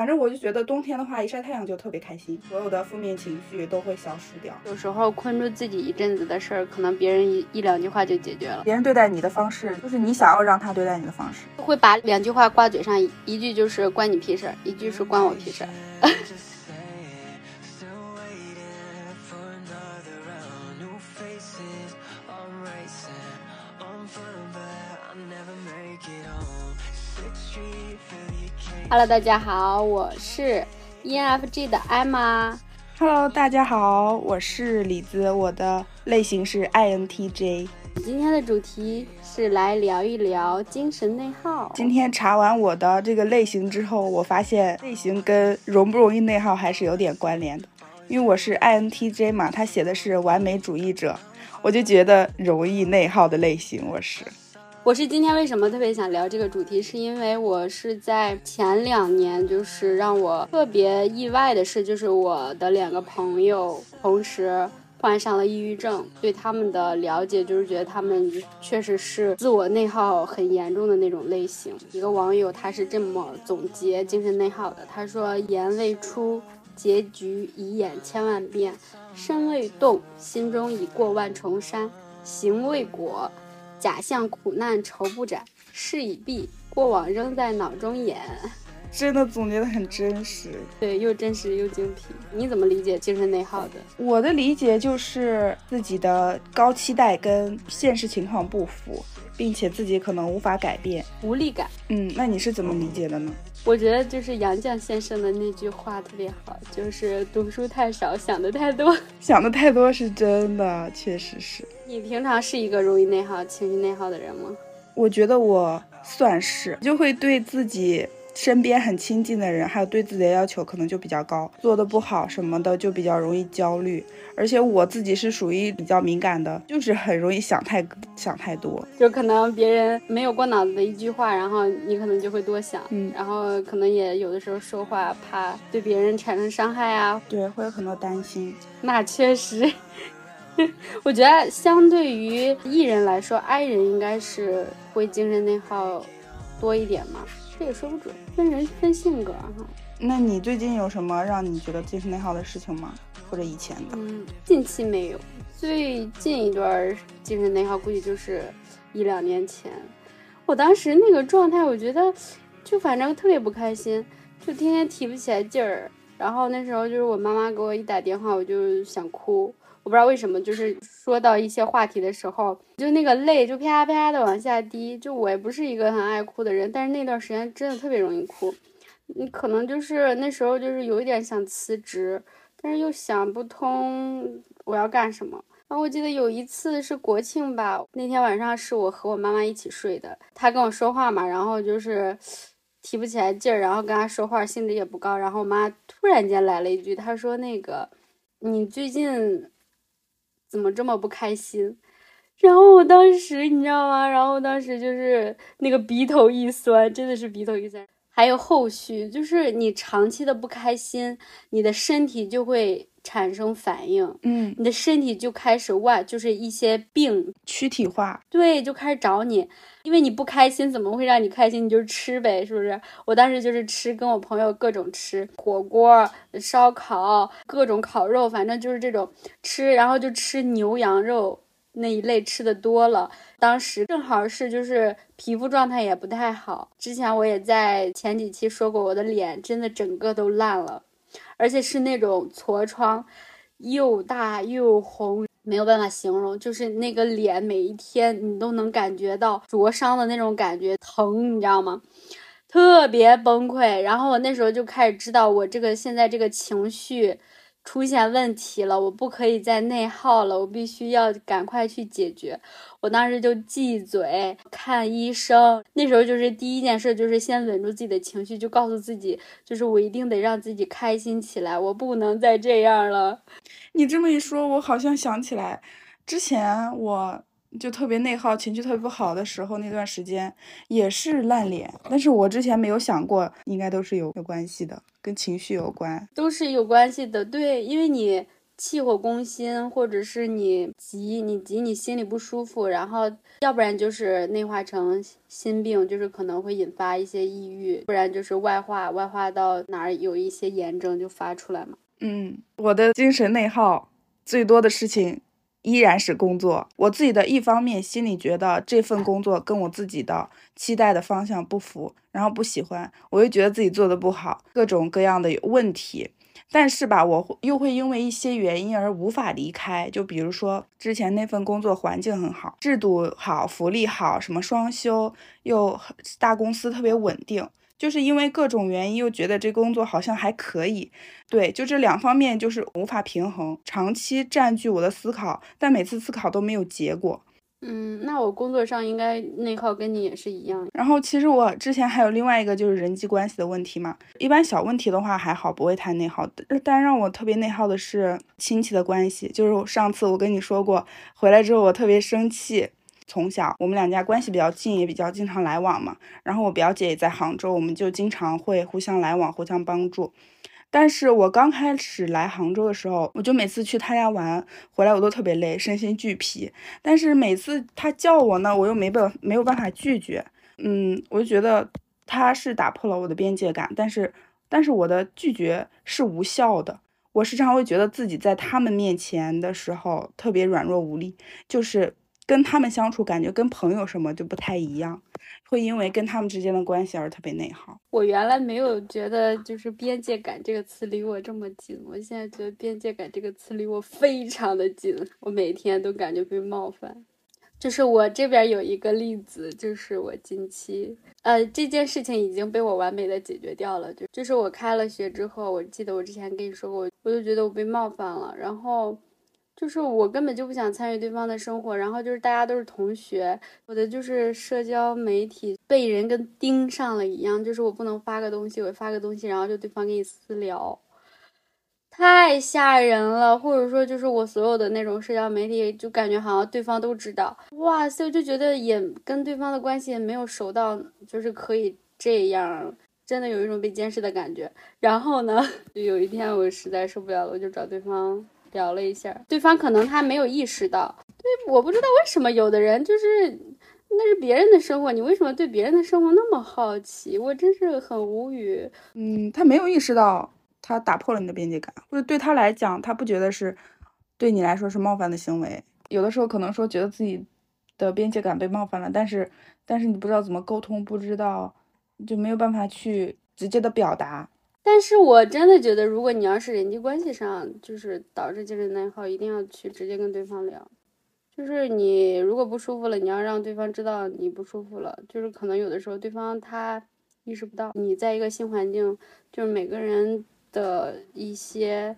反正我就觉得冬天的话，一晒太阳就特别开心，所有的负面情绪都会消失掉。有时候困住自己一阵子的事儿，可能别人一一两句话就解决了。别人对待你的方式，就是你想要让他对待你的方式。会把两句话挂嘴上，一句就是关你屁事儿，一句是关我屁事儿。Hello，大家好，我是 ENFJ 的艾玛。Hello，大家好，我是李子，我的类型是 INTJ。今天的主题是来聊一聊精神内耗。今天查完我的这个类型之后，我发现类型跟容不容易内耗还是有点关联的。因为我是 INTJ 嘛，他写的是完美主义者，我就觉得容易内耗的类型我是。我是今天为什么特别想聊这个主题，是因为我是在前两年，就是让我特别意外的是，就是我的两个朋友同时患上了抑郁症。对他们的了解，就是觉得他们确实是自我内耗很严重的那种类型。一个网友他是这么总结精神内耗的，他说：“言未出，结局已演千万遍；身未动，心中已过万重山；行未果。”假象苦难愁不展，事已毕，过往仍在脑中演。真的总结的很真实，对，又真实又精辟。你怎么理解精神内耗的？我的理解就是自己的高期待跟现实情况不符，并且自己可能无法改变，无力感。嗯，那你是怎么理解的呢？我觉得就是杨绛先生的那句话特别好，就是读书太少，想的太多。想的太多是真的，确实是。你平常是一个容易内耗、情绪内耗的人吗？我觉得我算是，就会对自己身边很亲近的人，还有对自己的要求可能就比较高，做的不好什么的就比较容易焦虑。而且我自己是属于比较敏感的，就是很容易想太想太多，就可能别人没有过脑子的一句话，然后你可能就会多想，嗯，然后可能也有的时候说话怕对别人产生伤害啊，对，会有很多担心。那确实。我觉得相对于艺人来说，I 人应该是会精神内耗多一点嘛，这也说不准，分人分性格哈。那你最近有什么让你觉得精神内耗的事情吗？或者以前的？嗯，近期没有，最近一段精神内耗估计就是一两年前。我当时那个状态，我觉得就反正特别不开心，就天天提不起来劲儿。然后那时候就是我妈妈给我一打电话，我就想哭。不知道为什么，就是说到一些话题的时候，就那个泪就啪啪的往下滴。就我也不是一个很爱哭的人，但是那段时间真的特别容易哭。你可能就是那时候就是有一点想辞职，但是又想不通我要干什么。然后我记得有一次是国庆吧，那天晚上是我和我妈妈一起睡的，她跟我说话嘛，然后就是提不起来劲儿，然后跟她说话兴致也不高，然后我妈突然间来了一句，她说那个你最近。怎么这么不开心？然后我当时你知道吗？然后当时就是那个鼻头一酸，真的是鼻头一酸。还有后续，就是你长期的不开心，你的身体就会。产生反应，嗯，你的身体就开始外，就是一些病躯体化，对，就开始找你，因为你不开心，怎么会让你开心？你就吃呗，是不是？我当时就是吃，跟我朋友各种吃火锅、烧烤、各种烤肉，反正就是这种吃，然后就吃牛羊肉那一类吃的多了。当时正好是就是皮肤状态也不太好，之前我也在前几期说过，我的脸真的整个都烂了。而且是那种痤疮，又大又红，没有办法形容，就是那个脸每一天你都能感觉到灼伤的那种感觉，疼，你知道吗？特别崩溃。然后我那时候就开始知道，我这个现在这个情绪。出现问题了，我不可以再内耗了，我必须要赶快去解决。我当时就忌嘴，看医生。那时候就是第一件事，就是先稳住自己的情绪，就告诉自己，就是我一定得让自己开心起来，我不能再这样了。你这么一说，我好像想起来，之前我。就特别内耗，情绪特别不好的时候，那段时间也是烂脸。但是我之前没有想过，应该都是有有关系的，跟情绪有关，都是有关系的。对，因为你气火攻心，或者是你急，你急，你心里不舒服，然后要不然就是内化成心病，就是可能会引发一些抑郁，不然就是外化，外化到哪儿有一些炎症就发出来嘛。嗯，我的精神内耗最多的事情。依然是工作，我自己的一方面心里觉得这份工作跟我自己的期待的方向不符，然后不喜欢，我又觉得自己做的不好，各种各样的问题。但是吧，我又会因为一些原因而无法离开，就比如说之前那份工作环境很好，制度好，福利好，什么双休，又大公司特别稳定。就是因为各种原因，又觉得这工作好像还可以，对，就这两方面就是无法平衡，长期占据我的思考，但每次思考都没有结果。嗯，那我工作上应该内耗跟你也是一样。然后其实我之前还有另外一个就是人际关系的问题嘛，一般小问题的话还好，不会太内耗。但让我特别内耗的是亲戚的关系，就是上次我跟你说过，回来之后我特别生气。从小我们两家关系比较近，也比较经常来往嘛。然后我表姐也在杭州，我们就经常会互相来往，互相帮助。但是我刚开始来杭州的时候，我就每次去她家玩，回来我都特别累，身心俱疲。但是每次她叫我呢，我又没办没有办法拒绝。嗯，我就觉得她是打破了我的边界感，但是但是我的拒绝是无效的。我时常会觉得自己在他们面前的时候特别软弱无力，就是。跟他们相处，感觉跟朋友什么就不太一样，会因为跟他们之间的关系而特别内耗。我原来没有觉得就是边界感这个词离我这么近，我现在觉得边界感这个词离我非常的近，我每天都感觉被冒犯。就是我这边有一个例子，就是我近期，呃，这件事情已经被我完美的解决掉了。就就是我开了学之后，我记得我之前跟你说过，我就觉得我被冒犯了，然后。就是我根本就不想参与对方的生活，然后就是大家都是同学，我的就是社交媒体被人跟盯上了一样，就是我不能发个东西，我发个东西，然后就对方给你私聊，太吓人了。或者说就是我所有的那种社交媒体，就感觉好像对方都知道，哇塞，就觉得也跟对方的关系也没有熟到，就是可以这样，真的有一种被监视的感觉。然后呢，有一天我实在受不了了，我就找对方。聊了一下，对方可能他没有意识到，对，我不知道为什么有的人就是那是别人的生活，你为什么对别人的生活那么好奇？我真是很无语。嗯，他没有意识到他打破了你的边界感，或者对他来讲，他不觉得是对你来说是冒犯的行为。有的时候可能说觉得自己的边界感被冒犯了，但是但是你不知道怎么沟通，不知道就没有办法去直接的表达。但是我真的觉得，如果你要是人际关系上就是导致精神内耗，一定要去直接跟对方聊。就是你如果不舒服了，你要让对方知道你不舒服了。就是可能有的时候对方他意识不到，你在一个新环境，就是每个人的一些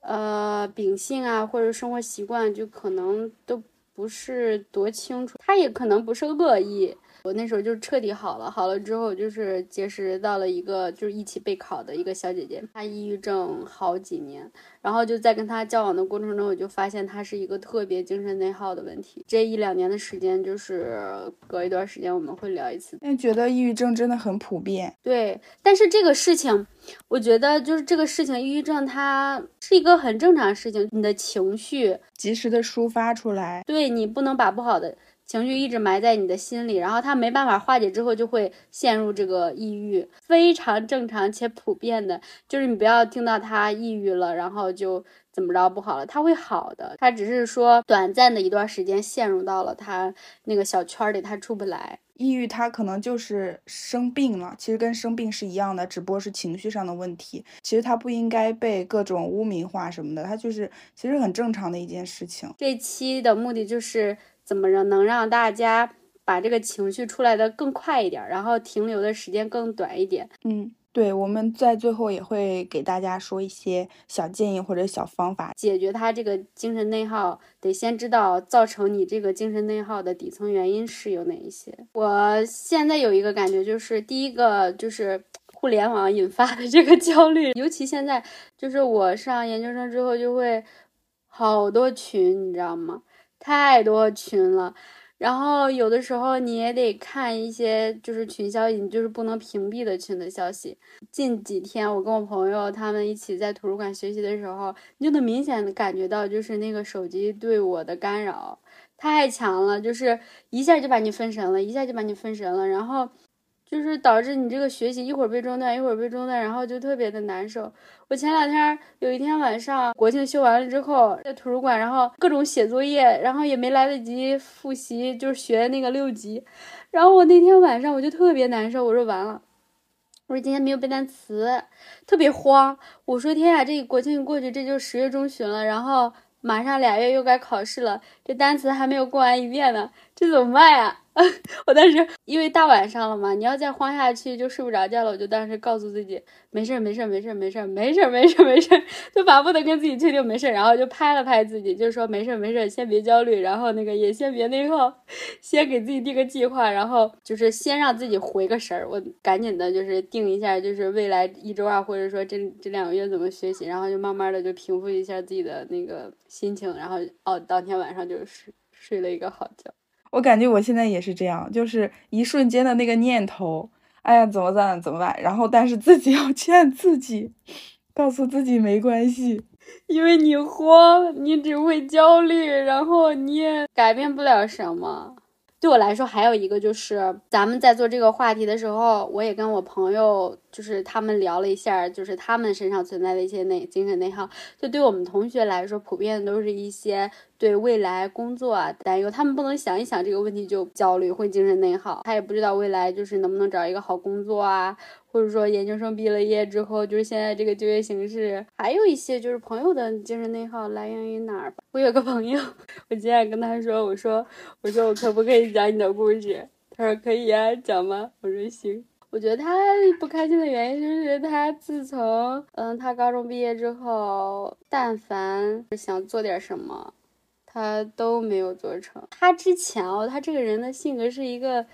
呃秉性啊，或者生活习惯，就可能都不是多清楚。他也可能不是恶意。我那时候就彻底好了，好了之后就是结识到了一个就是一起备考的一个小姐姐，她抑郁症好几年，然后就在跟她交往的过程中，我就发现她是一个特别精神内耗的问题。这一两年的时间，就是隔一段时间我们会聊一次。但觉得抑郁症真的很普遍，对。但是这个事情，我觉得就是这个事情，抑郁症它是一个很正常的事情，你的情绪及时的抒发出来，对你不能把不好的。情绪一直埋在你的心里，然后他没办法化解之后，就会陷入这个抑郁，非常正常且普遍的。就是你不要听到他抑郁了，然后就怎么着不好了，他会好的。他只是说短暂的一段时间陷入到了他那个小圈里，他出不来。抑郁他可能就是生病了，其实跟生病是一样的，只不过是情绪上的问题。其实他不应该被各种污名化什么的，他就是其实很正常的一件事情。这期的目的就是。怎么着能让大家把这个情绪出来的更快一点，然后停留的时间更短一点？嗯，对，我们在最后也会给大家说一些小建议或者小方法，解决他这个精神内耗。得先知道造成你这个精神内耗的底层原因是有哪一些。我现在有一个感觉，就是第一个就是互联网引发的这个焦虑，尤其现在就是我上研究生之后就会好多群，你知道吗？太多群了，然后有的时候你也得看一些就是群消息，你就是不能屏蔽的群的消息。近几天我跟我朋友他们一起在图书馆学习的时候，你就能明显的感觉到，就是那个手机对我的干扰太强了，就是一下就把你分神了，一下就把你分神了，然后。就是导致你这个学习一会儿被中断，一会儿被中断，然后就特别的难受。我前两天有一天晚上，国庆休完了之后，在图书馆，然后各种写作业，然后也没来得及复习，就是学那个六级。然后我那天晚上我就特别难受，我说完了，我说今天没有背单词，特别慌。我说天啊，这国庆过去，这就十月中旬了，然后马上俩月又该考试了，这单词还没有过完一遍呢，这怎么办呀？我当时因为大晚上了嘛，你要再慌下去就睡不着觉了。我就当时告诉自己，没事儿，没事儿，没事儿，没事儿，没事儿，没事儿，没事儿，就反复的跟自己确定没事儿，然后就拍了拍自己，就说没事儿，没事儿，先别焦虑，然后那个也先别内耗，先给自己定个计划，然后就是先让自己回个神儿。我赶紧的就是定一下，就是未来一周啊，或者说这这两个月怎么学习，然后就慢慢的就平复一下自己的那个心情，然后哦，当天晚上就睡睡了一个好觉。我感觉我现在也是这样，就是一瞬间的那个念头，哎呀，怎么办？怎么办？然后，但是自己 要劝自己，告诉自己没关系，因为你慌，你只会焦虑，然后你也改变不了什么。对我来说，还有一个就是，咱们在做这个话题的时候，我也跟我朋友，就是他们聊了一下，就是他们身上存在的一些内精神内耗。就对我们同学来说，普遍都是一些对未来工作啊担忧，他们不能想一想这个问题就焦虑，会精神内耗。他也不知道未来就是能不能找一个好工作啊。或者说研究生毕了业之后，就是现在这个就业形势，还有一些就是朋友的精神内耗来源于哪儿吧？我有个朋友，我今天跟他说，我说，我说我可不可以讲你的故事？他说可以啊，讲吗？我说行。我觉得他不开心的原因就是他自从嗯他高中毕业之后，但凡想做点什么，他都没有做成。他之前哦，他这个人的性格是一个。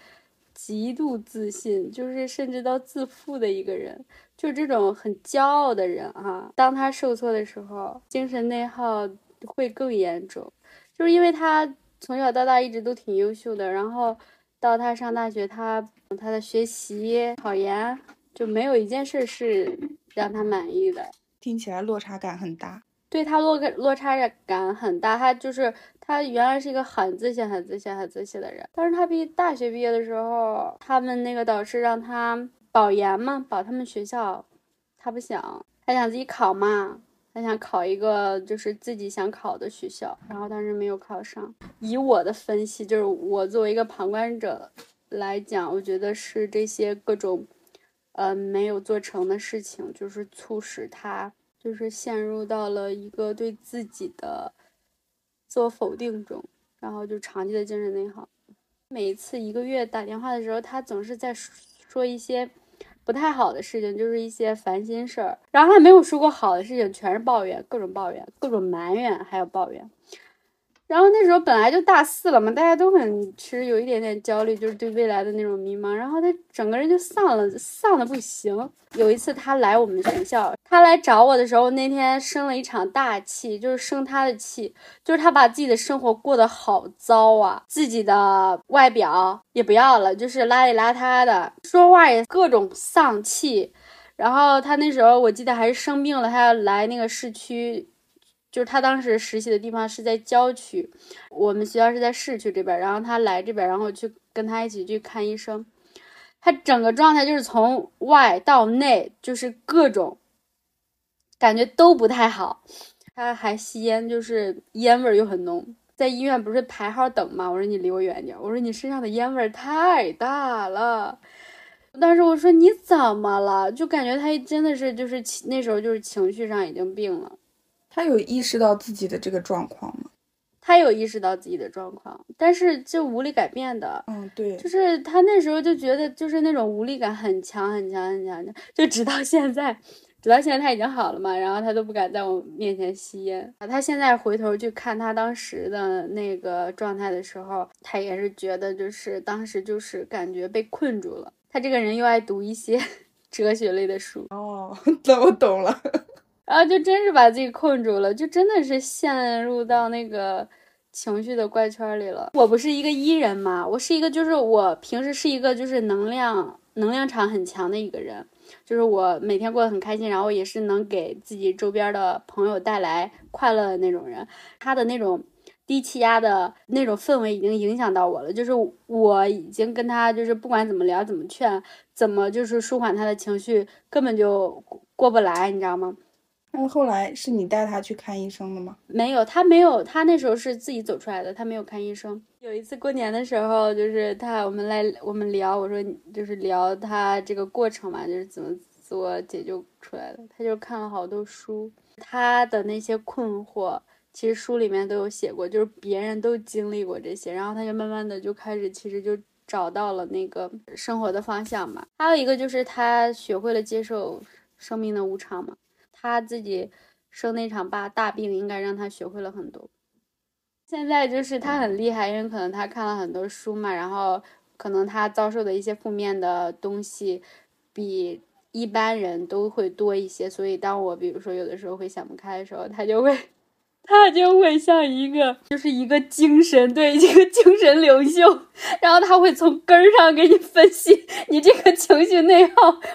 极度自信，就是甚至到自负的一个人，就这种很骄傲的人啊。当他受挫的时候，精神内耗会更严重，就是因为他从小到大一直都挺优秀的，然后到他上大学，他他的学习考研就没有一件事是让他满意的，听起来落差感很大。对他落落差感很大，他就是他原来是一个很自信、很自信、很自信的人，但是他毕大学毕业的时候，他们那个导师让他保研嘛，保他们学校，他不想，他想自己考嘛，他想考一个就是自己想考的学校，然后当时没有考上。以我的分析，就是我作为一个旁观者来讲，我觉得是这些各种，呃，没有做成的事情，就是促使他。就是陷入到了一个对自己的自我否定中，然后就长期的精神内耗。每一次一个月打电话的时候，他总是在说一些不太好的事情，就是一些烦心事儿。然后他没有说过好的事情，全是抱怨，各种抱怨，各种埋怨，还有抱怨。然后那时候本来就大四了嘛，大家都很其实有一点点焦虑，就是对未来的那种迷茫。然后他整个人就丧了，丧的不行。有一次他来我们学校，他来找我的时候，那天生了一场大气，就是生他的气，就是他把自己的生活过得好糟啊，自己的外表也不要了，就是邋里邋遢的，说话也各种丧气。然后他那时候我记得还是生病了，他要来那个市区。就是他当时实习的地方是在郊区，我们学校是在市区这边，然后他来这边，然后去跟他一起去看医生。他整个状态就是从外到内，就是各种感觉都不太好。他还吸烟，就是烟味又很浓。在医院不是排号等吗？我说你离我远点，我说你身上的烟味太大了。当时我说你怎么了？就感觉他真的是就是那时候就是情绪上已经病了。他有意识到自己的这个状况吗？他有意识到自己的状况，但是就无力改变的。嗯，对，就是他那时候就觉得，就是那种无力感很强很强很强的，就直到现在，直到现在他已经好了嘛，然后他都不敢在我面前吸烟。他现在回头去看他当时的那个状态的时候，他也是觉得，就是当时就是感觉被困住了。他这个人又爱读一些 哲学类的书。哦，那我懂了。然后就真是把自己困住了，就真的是陷入到那个情绪的怪圈里了。我不是一个 E 人嘛，我是一个就是我平时是一个就是能量能量场很强的一个人，就是我每天过得很开心，然后也是能给自己周边的朋友带来快乐的那种人。他的那种。低气压的那种氛围已经影响到我了，就是我已经跟他就是不管怎么聊、怎么劝、怎么就是舒缓他的情绪，根本就过不来，你知道吗？那后来是你带他去看医生的吗？没有，他没有，他那时候是自己走出来的，他没有看医生。有一次过年的时候，就是他我们来我们聊，我说就是聊他这个过程嘛，就是怎么自我解救出来的。他就看了好多书，他的那些困惑。其实书里面都有写过，就是别人都经历过这些，然后他就慢慢的就开始，其实就找到了那个生活的方向嘛。还有一个就是他学会了接受生命的无常嘛。他自己生那场大大病，应该让他学会了很多。现在就是他很厉害，因为可能他看了很多书嘛，然后可能他遭受的一些负面的东西比一般人都会多一些，所以当我比如说有的时候会想不开的时候，他就会。他就会像一个，就是一个精神，对一个精神领袖，然后他会从根儿上给你分析你这个情绪内耗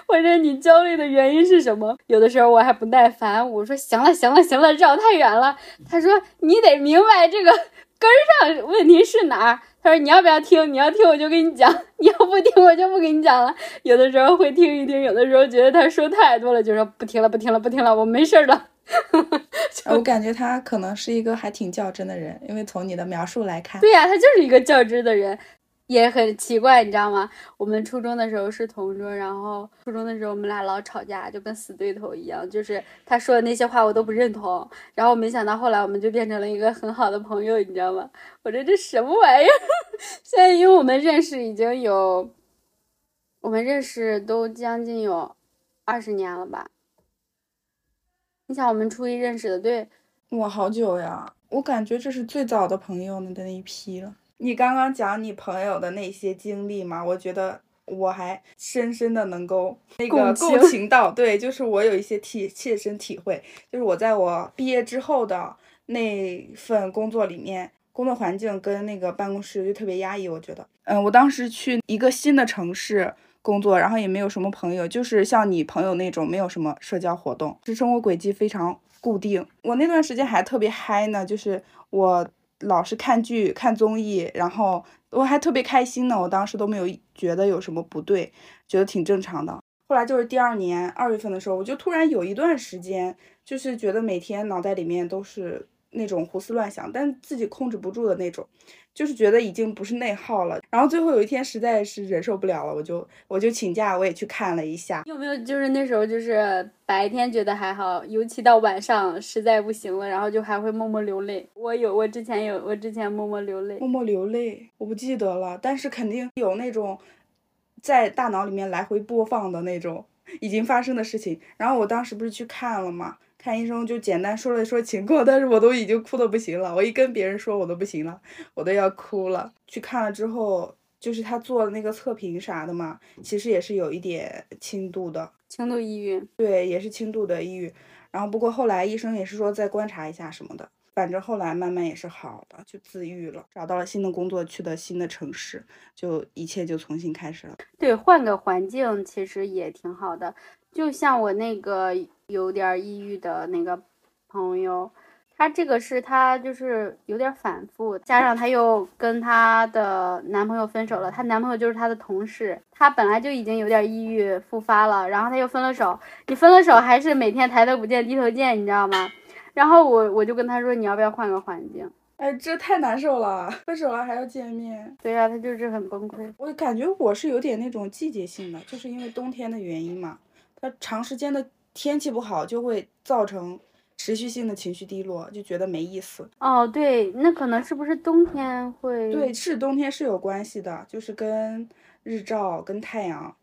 或者你焦虑的原因是什么。有的时候我还不耐烦，我说行了行了行了，绕太远了。他说你得明白这个根儿上问题是哪儿。他说你要不要听？你要听我就给你讲，你要不听我就不给你讲了。有的时候会听一听，有的时候觉得他说太多了，就说不听了不听了不听了，我没事了。我感觉他可能是一个还挺较真的人，因为从你的描述来看，对呀，他就是一个较真的人，也很奇怪，你知道吗？我们初中的时候是同桌，然后初中的时候我们俩老吵架，就跟死对头一样，就是他说的那些话我都不认同，然后没想到后来我们就变成了一个很好的朋友，你知道吗？我这这什么玩意儿？现在因为我们认识已经有，我们认识都将近有二十年了吧。你想我们初一认识的，对，我，好久呀！我感觉这是最早的朋友的那一批了。你刚刚讲你朋友的那些经历嘛，我觉得我还深深的能够那个共情到，对，就是我有一些体切身体会，就是我在我毕业之后的那份工作里面，工作环境跟那个办公室就特别压抑，我觉得，嗯，我当时去一个新的城市。工作，然后也没有什么朋友，就是像你朋友那种，没有什么社交活动，是生活轨迹非常固定。我那段时间还特别嗨呢，就是我老是看剧、看综艺，然后我还特别开心呢。我当时都没有觉得有什么不对，觉得挺正常的。后来就是第二年二月份的时候，我就突然有一段时间，就是觉得每天脑袋里面都是那种胡思乱想，但自己控制不住的那种。就是觉得已经不是内耗了，然后最后有一天实在是忍受不了了，我就我就请假，我也去看了一下。有没有就是那时候就是白天觉得还好，尤其到晚上实在不行了，然后就还会默默流泪。我有，我之前有，我之前默默流泪，默默流泪，我不记得了，但是肯定有那种在大脑里面来回播放的那种已经发生的事情。然后我当时不是去看了吗？看医生就简单说了说情况，但是我都已经哭的不行了。我一跟别人说，我都不行了，我都要哭了。去看了之后，就是他做的那个测评啥的嘛，其实也是有一点轻度的，轻度抑郁。对，也是轻度的抑郁。然后不过后来医生也是说再观察一下什么的，反正后来慢慢也是好了，就自愈了，找到了新的工作，去的新的城市，就一切就重新开始了。对，换个环境其实也挺好的。就像我那个有点抑郁的那个朋友，她这个是她就是有点反复，加上她又跟她的男朋友分手了，她男朋友就是她的同事，她本来就已经有点抑郁复发了，然后她又分了手，你分了手还是每天抬头不见低头见，你知道吗？然后我我就跟她说你要不要换个环境？哎，这太难受了，分手了还要见面。对呀，她就是很崩溃。我感觉我是有点那种季节性的，就是因为冬天的原因嘛。它长时间的天气不好，就会造成持续性的情绪低落，就觉得没意思。哦，对，那可能是不是冬天会？对，是冬天是有关系的，就是跟日照、跟太阳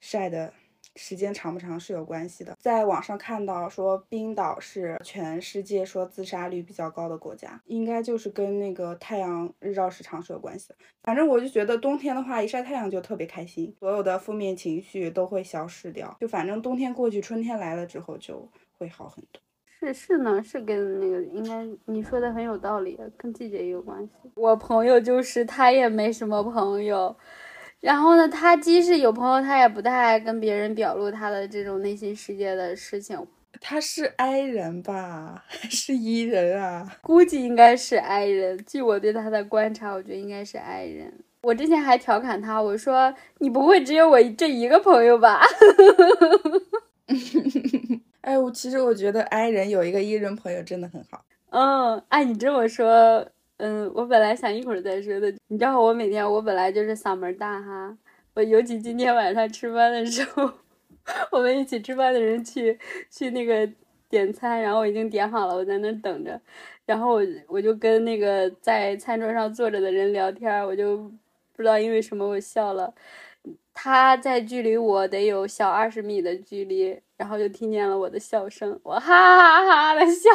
晒的。时间长不长是有关系的，在网上看到说冰岛是全世界说自杀率比较高的国家，应该就是跟那个太阳日照时长是有关系的。反正我就觉得冬天的话，一晒太阳就特别开心，所有的负面情绪都会消失掉。就反正冬天过去，春天来了之后就会好很多。是是呢，是跟那个应该你说的很有道理，跟季节也有关系。我朋友就是他也没什么朋友，然后呢，他即使有朋友，他也不太爱跟别人表露他的这种内心世界的事情。他是 I 人吧，还是 E 人啊？估计应该是 I 人。据我对他的观察，我觉得应该是 I 人。我之前还调侃他，我说：“你不会只有我这一个朋友吧？” 哎，我其实我觉得 I 人有一个 E 人朋友真的很好。嗯，按你这么说，嗯，我本来想一会儿再说的。你知道我每天我本来就是嗓门大哈，我尤其今天晚上吃饭的时候。我们一起吃饭的人去去那个点餐，然后我已经点好了，我在那等着，然后我我就跟那个在餐桌上坐着的人聊天，我就不知道因为什么我笑了，他在距离我得有小二十米的距离，然后就听见了我的笑声，我哈哈哈的笑，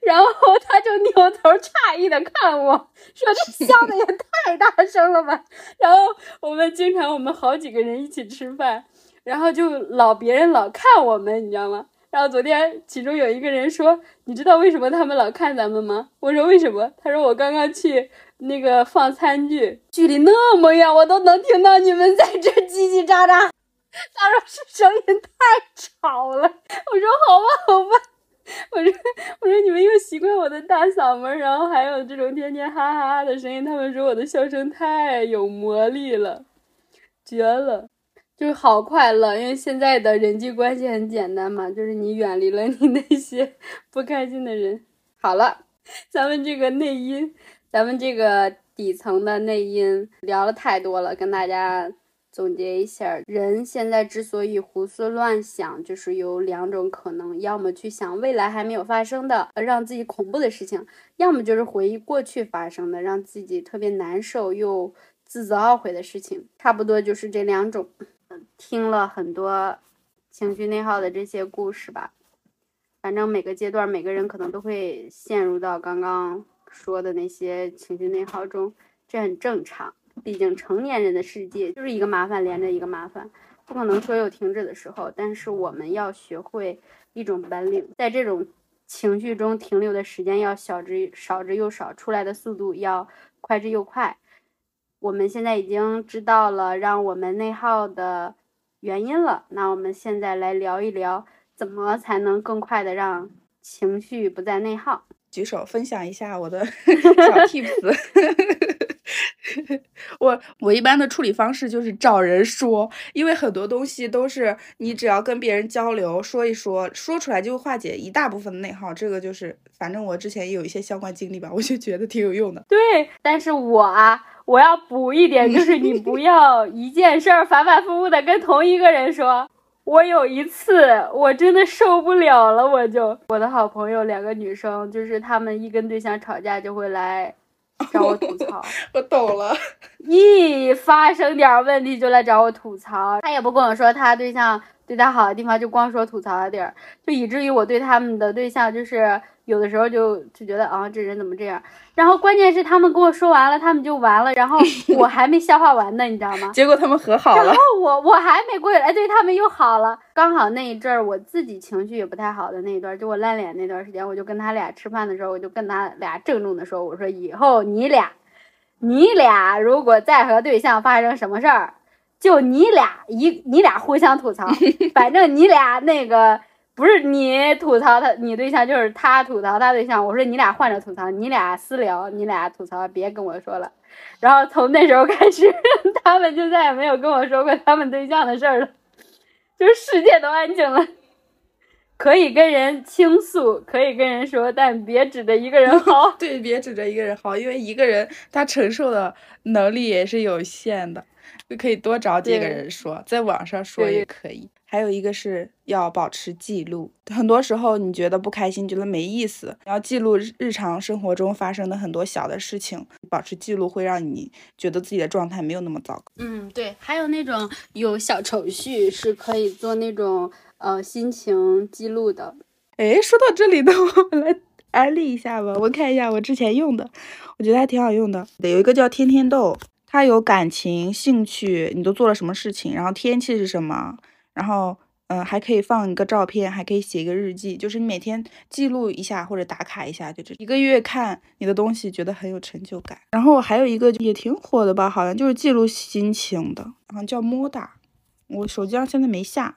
然后他就扭头诧异的看我说：“这笑的也太大声了吧！”然后我们经常我们好几个人一起吃饭。然后就老别人老看我们，你知道吗？然后昨天其中有一个人说：“你知道为什么他们老看咱们吗？”我说：“为什么？”他说：“我刚刚去那个放餐具，距离那么远，我都能听到你们在这叽叽喳喳。”他说：“是声音太吵了。”我说：“好吧，好吧。” 我说：“我说你们又习惯我的大嗓门，然后还有这种天天哈哈哈的声音。他们说我的笑声太有魔力了，绝了。”就是好快乐，因为现在的人际关系很简单嘛，就是你远离了你那些不开心的人。好了，咱们这个内因，咱们这个底层的内因聊了太多了，跟大家总结一下，人现在之所以胡思乱想，就是有两种可能，要么去想未来还没有发生的让自己恐怖的事情，要么就是回忆过去发生的让自己特别难受又自责懊悔的事情，差不多就是这两种。听了很多情绪内耗的这些故事吧，反正每个阶段每个人可能都会陷入到刚刚说的那些情绪内耗中，这很正常。毕竟成年人的世界就是一个麻烦连着一个麻烦，不可能说有停止的时候。但是我们要学会一种本领，在这种情绪中停留的时间要小之少之又少，出来的速度要快之又快。我们现在已经知道了让我们内耗的。原因了，那我们现在来聊一聊，怎么才能更快的让情绪不再内耗？举手分享一下我的 小 tips。我我一般的处理方式就是找人说，因为很多东西都是你只要跟别人交流说一说，说出来就会化解一大部分的内耗。这个就是，反正我之前也有一些相关经历吧，我就觉得挺有用的。对，但是我啊。我要补一点，就是你不 要一件事儿反反复复的跟同一个人说。我有一次我真的受不了了，我就我的好朋友两个女生，就是她们一跟对象吵架就会来找我吐槽。我懂了，一发生点问题就来找我吐槽，他也不跟我说他对象对他好的地方，就光说吐槽的地儿，就以至于我对他们的对象就是。有的时候就就觉得啊，这人怎么这样？然后关键是他们跟我说完了，他们就完了，然后 我还没消化完呢，你知道吗？结果他们和好了，然后我我还没过来，对他们又好了。刚好那一阵儿我自己情绪也不太好的那一段，就我烂脸那段时间，我就跟他俩吃饭的时候，我就跟他俩郑重的说，我说以后你俩，你俩如果再和对象发生什么事儿，就你俩一你俩互相吐槽，反正你俩那个。不是你吐槽他，你对象就是他吐槽他对象。我说你俩换着吐槽，你俩私聊，你俩吐槽，别跟我说了。然后从那时候开始，他们就再也没有跟我说过他们对象的事儿了，就世界都安静了。可以跟人倾诉，可以跟人说，但别指着一个人嚎。对，别指着一个人嚎，因为一个人他承受的能力也是有限的，就可以多找几个人说，在网上说也可以。还有一个是要保持记录，很多时候你觉得不开心，觉得没意思，你要记录日常生活中发生的很多小的事情，保持记录会让你觉得自己的状态没有那么糟糕。嗯，对，还有那种有小程序是可以做那种呃心情记录的。哎，说到这里呢，我们来安利一下吧，我看一下我之前用的，我觉得还挺好用的。有一个叫天天豆，它有感情、兴趣，你都做了什么事情，然后天气是什么。然后嗯，还可以放一个照片，还可以写一个日记，就是你每天记录一下或者打卡一下，就这一个月看你的东西，觉得很有成就感。然后还有一个也挺火的吧，好像就是记录心情的，好像叫 Moda，我手机上现在没下，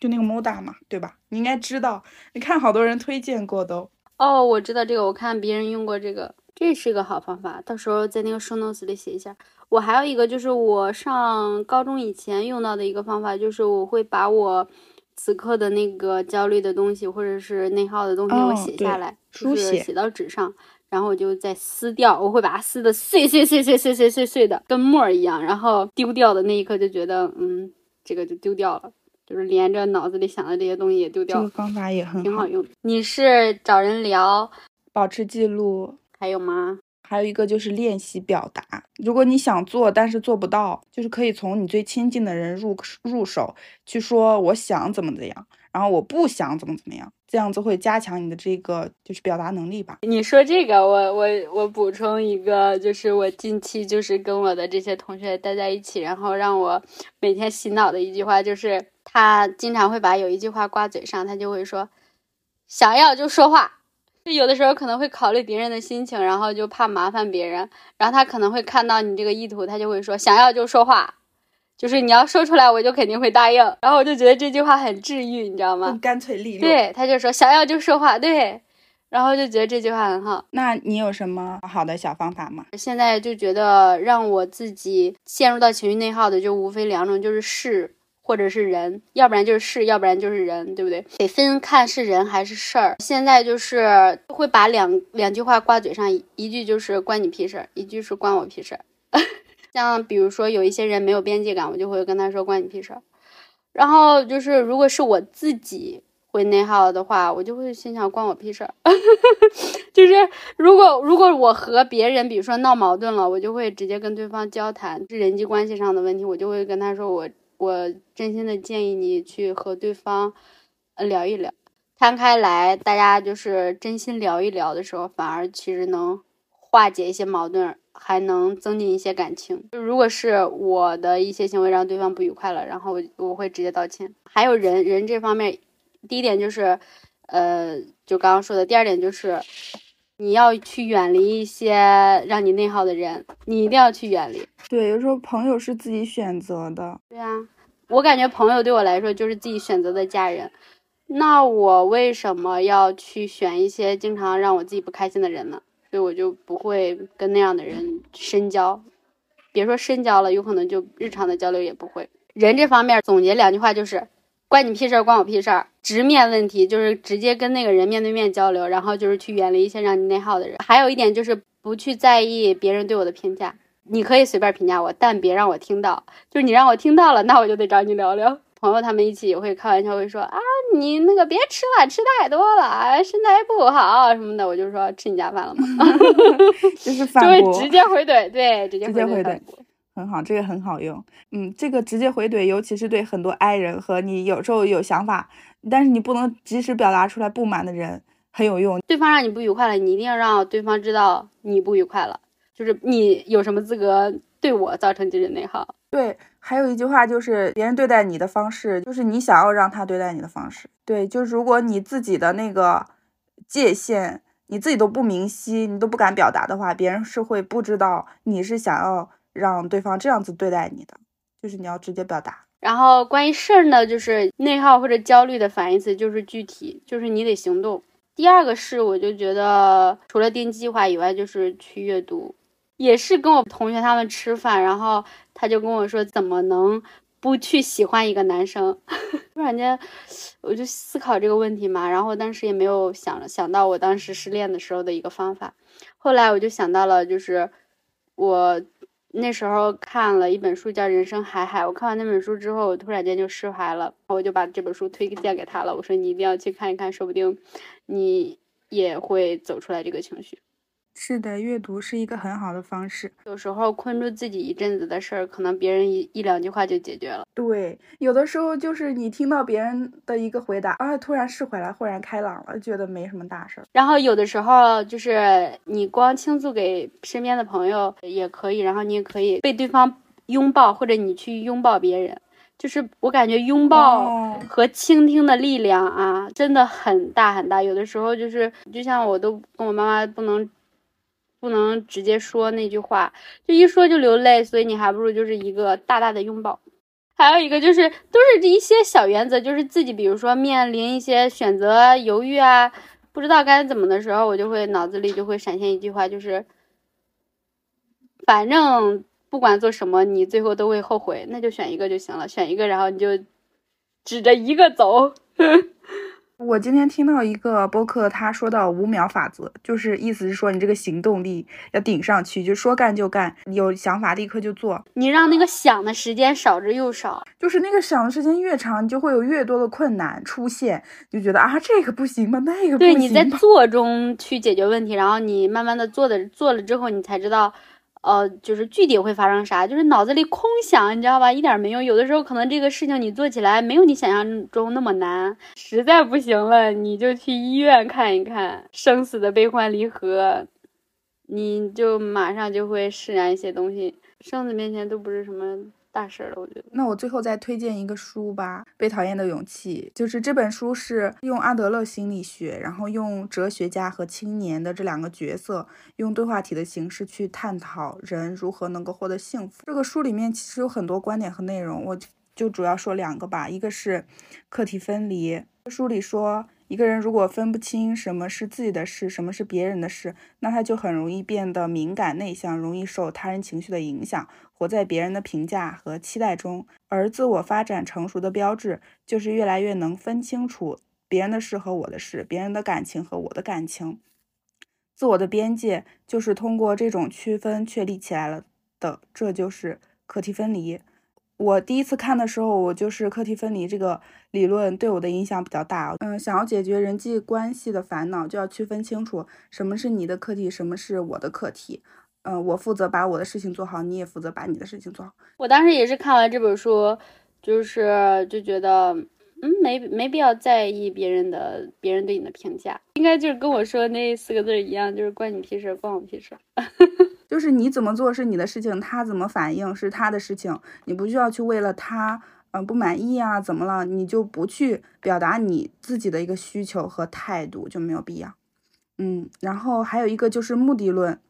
就那个 Moda 嘛，对吧？你应该知道，你看好多人推荐过都。哦，我知道这个，我看别人用过这个，这是个好方法，到时候在那个 show notes 里写一下。我还有一个就是我上高中以前用到的一个方法，就是我会把我此刻的那个焦虑的东西或者是内耗的东西我写下来，书写写到纸上，然后我就再撕掉，我会把它撕的碎碎碎碎碎碎碎碎的，跟沫儿一样，然后丢掉的那一刻就觉得，嗯，这个就丢掉了，就是连着脑子里想的这些东西也丢掉。这个方法也很挺好用。你是找人聊，保持记录，还有吗？还有一个就是练习表达。如果你想做，但是做不到，就是可以从你最亲近的人入入手去说，我想怎么怎样，然后我不想怎么怎么样，这样子会加强你的这个就是表达能力吧。你说这个，我我我补充一个，就是我近期就是跟我的这些同学待在一起，然后让我每天洗脑的一句话，就是他经常会把有一句话挂嘴上，他就会说，想要就说话。有的时候可能会考虑别人的心情，然后就怕麻烦别人，然后他可能会看到你这个意图，他就会说想要就说话，就是你要说出来，我就肯定会答应。然后我就觉得这句话很治愈，你知道吗？干脆利落。对，他就说想要就说话，对，然后就觉得这句话很好。那你有什么好的小方法吗？现在就觉得让我自己陷入到情绪内耗的就无非两种，就是是。或者是人，要不然就是事，要不然就是人，对不对？得分看是人还是事儿。现在就是会把两两句话挂嘴上，一句就是关你屁事儿，一句是关我屁事儿。像比如说有一些人没有边界感，我就会跟他说关你屁事儿。然后就是如果是我自己会内耗的话，我就会心想关我屁事儿。就是如果如果我和别人比如说闹矛盾了，我就会直接跟对方交谈，是人际关系上的问题，我就会跟他说我。我真心的建议你去和对方，聊一聊，摊开来，大家就是真心聊一聊的时候，反而其实能化解一些矛盾，还能增进一些感情。就如果是我的一些行为让对方不愉快了，然后我我会直接道歉。还有人人这方面，第一点就是，呃，就刚刚说的，第二点就是。你要去远离一些让你内耗的人，你一定要去远离。对，有时候朋友是自己选择的。对啊，我感觉朋友对我来说就是自己选择的家人。那我为什么要去选一些经常让我自己不开心的人呢？所以我就不会跟那样的人深交。别说深交了，有可能就日常的交流也不会。人这方面总结两句话就是。关你屁事儿，关我屁事儿。直面问题就是直接跟那个人面对面交流，然后就是去远离一些让你内耗的人。还有一点就是不去在意别人对我的评价，你可以随便评价我，但别让我听到。就是你让我听到了，那我就得找你聊聊。朋友他们一起也会开玩笑，会说啊，你那个别吃了，吃太多了，身材不好什么的。我就说吃你家饭了吗？就是反驳，直接回怼，对，直接回怼。很好，这个很好用。嗯，这个直接回怼，尤其是对很多 I 人和你有时候有想法，但是你不能及时表达出来不满的人，很有用。对方让你不愉快了，你一定要让对方知道你不愉快了，就是你有什么资格对我造成精神内耗？对，还有一句话就是别人对待你的方式，就是你想要让他对待你的方式。对，就是如果你自己的那个界限你自己都不明晰，你都不敢表达的话，别人是会不知道你是想要。让对方这样子对待你的，就是你要直接表达。然后关于事儿呢，就是内耗或者焦虑的反义词就是具体，就是你得行动。第二个是，我就觉得除了定计划以外，就是去阅读。也是跟我同学他们吃饭，然后他就跟我说，怎么能不去喜欢一个男生？突然间，我就思考这个问题嘛。然后当时也没有想想到我当时失恋的时候的一个方法。后来我就想到了，就是我。那时候看了一本书叫《人生海海》，我看完那本书之后，我突然间就释怀了，我就把这本书推荐给他了。我说你一定要去看一看，说不定你也会走出来这个情绪。是的，阅读是一个很好的方式。有时候困住自己一阵子的事儿，可能别人一一两句话就解决了。对，有的时候就是你听到别人的一个回答，啊，突然释怀了，豁然开朗了，觉得没什么大事儿。然后有的时候就是你光倾诉给身边的朋友也可以，然后你也可以被对方拥抱，或者你去拥抱别人。就是我感觉拥抱和倾听的力量啊，真的很大很大。有的时候就是，就像我都跟我妈妈不能不能直接说那句话，就一说就流泪，所以你还不如就是一个大大的拥抱。还有一个就是，都是一些小原则，就是自己比如说面临一些选择犹豫啊，不知道该怎么的时候，我就会脑子里就会闪现一句话，就是反正。不管做什么，你最后都会后悔，那就选一个就行了，选一个，然后你就指着一个走。我今天听到一个播客，他说到五秒法则，就是意思是说你这个行动力要顶上去，就说干就干，有想法立刻就做。你让那个想的时间少之又少，就是那个想的时间越长，你就会有越多的困难出现，就觉得啊这个不行吧，那个不行。对，你在做中去解决问题，然后你慢慢的做的做了之后，你才知道。呃，就是具体会发生啥，就是脑子里空想，你知道吧？一点没用。有的时候可能这个事情你做起来没有你想象中那么难，实在不行了，你就去医院看一看，生死的悲欢离合，你就马上就会释然一些东西。生死面前都不是什么。大事了，我觉得。那我最后再推荐一个书吧，《被讨厌的勇气》。就是这本书是用阿德勒心理学，然后用哲学家和青年的这两个角色，用对话体的形式去探讨人如何能够获得幸福。这个书里面其实有很多观点和内容，我就主要说两个吧。一个是课题分离，书里说。一个人如果分不清什么是自己的事，什么是别人的事，那他就很容易变得敏感内向，容易受他人情绪的影响，活在别人的评价和期待中。而自我发展成熟的标志，就是越来越能分清楚别人的事和我的事，别人的感情和我的感情。自我的边界就是通过这种区分确立起来了的，这就是课题分离。我第一次看的时候，我就是课题分离这个理论对我的影响比较大。嗯，想要解决人际关系的烦恼，就要区分清楚什么是你的课题，什么是我的课题。嗯，我负责把我的事情做好，你也负责把你的事情做好。我当时也是看完这本书，就是就觉得，嗯，没没必要在意别人的别人对你的评价，应该就是跟我说那四个字一样，就是关你屁事，关我屁事。就是你怎么做是你的事情，他怎么反应是他的事情，你不需要去为了他，嗯，不满意啊，怎么了，你就不去表达你自己的一个需求和态度就没有必要。嗯，然后还有一个就是目的论，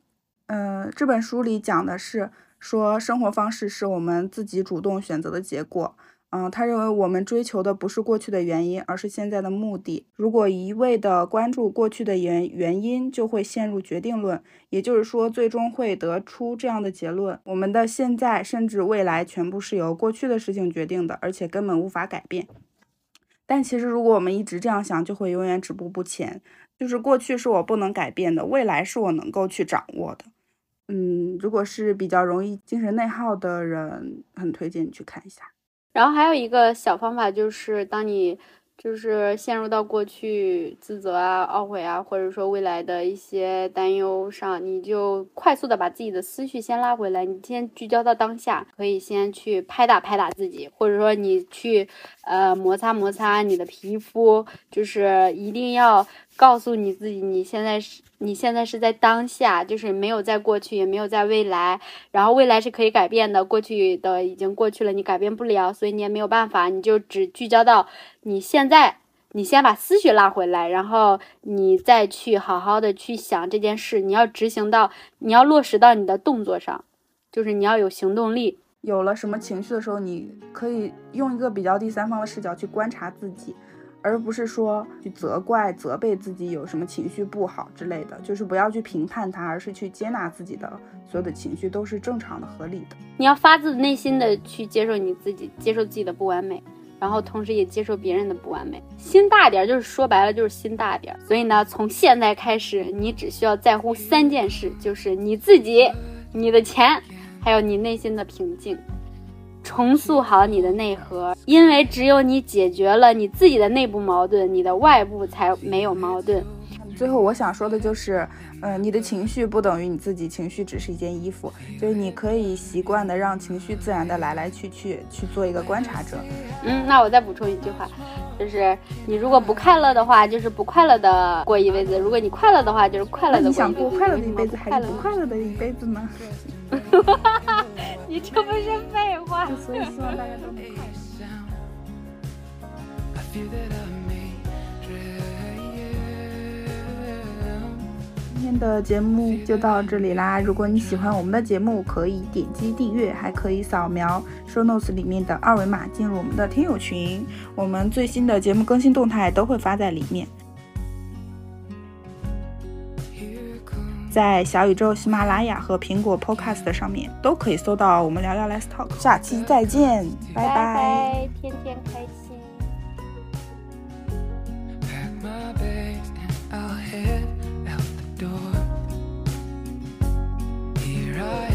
嗯，这本书里讲的是说生活方式是我们自己主动选择的结果。嗯，他认为我们追求的不是过去的原因，而是现在的目的。如果一味的关注过去的原原因，就会陷入决定论，也就是说，最终会得出这样的结论：我们的现在甚至未来全部是由过去的事情决定的，而且根本无法改变。但其实，如果我们一直这样想，就会永远止步不前。就是过去是我不能改变的，未来是我能够去掌握的。嗯，如果是比较容易精神内耗的人，很推荐你去看一下。然后还有一个小方法，就是当你就是陷入到过去自责啊、懊悔啊，或者说未来的一些担忧上，你就快速的把自己的思绪先拉回来，你先聚焦到当下，可以先去拍打拍打自己，或者说你去呃摩擦摩擦你的皮肤，就是一定要。告诉你自己，你现在是，你现在是在当下，就是没有在过去，也没有在未来。然后未来是可以改变的，过去的已经过去了，你改变不了，所以你也没有办法，你就只聚焦到你现在。你先把思绪拉回来，然后你再去好好的去想这件事。你要执行到，你要落实到你的动作上，就是你要有行动力。有了什么情绪的时候，你可以用一个比较第三方的视角去观察自己。而不是说去责怪、责备自己有什么情绪不好之类的，就是不要去评判它，而是去接纳自己的所有的情绪都是正常的、合理的。你要发自内心的去接受你自己，接受自己的不完美，然后同时也接受别人的不完美。心大点儿，就是说白了就是心大点儿。所以呢，从现在开始，你只需要在乎三件事，就是你自己、你的钱，还有你内心的平静。重塑好你的内核，因为只有你解决了你自己的内部矛盾，你的外部才没有矛盾。最后我想说的就是，嗯，你的情绪不等于你自己，情绪只是一件衣服，就是你可以习惯的让情绪自然的来来去去，去做一个观察者。嗯，那我再补充一句话，就是你如果不快乐的话，就是不快乐的过一辈子；如果你快乐的话，就是快乐的。你想过快乐的一辈子，还是不快乐的一辈子呢？你这不是废话？所以希望大家都能快乐。今天的节目就到这里啦！如果你喜欢我们的节目，可以点击订阅，还可以扫描 show notes 里面的二维码进入我们的听友群，我们最新的节目更新动态都会发在里面。在小宇宙、喜马拉雅和苹果 Podcast 上面都可以搜到我们聊聊 Let's Talk。下期再见，拜拜，天天开心。try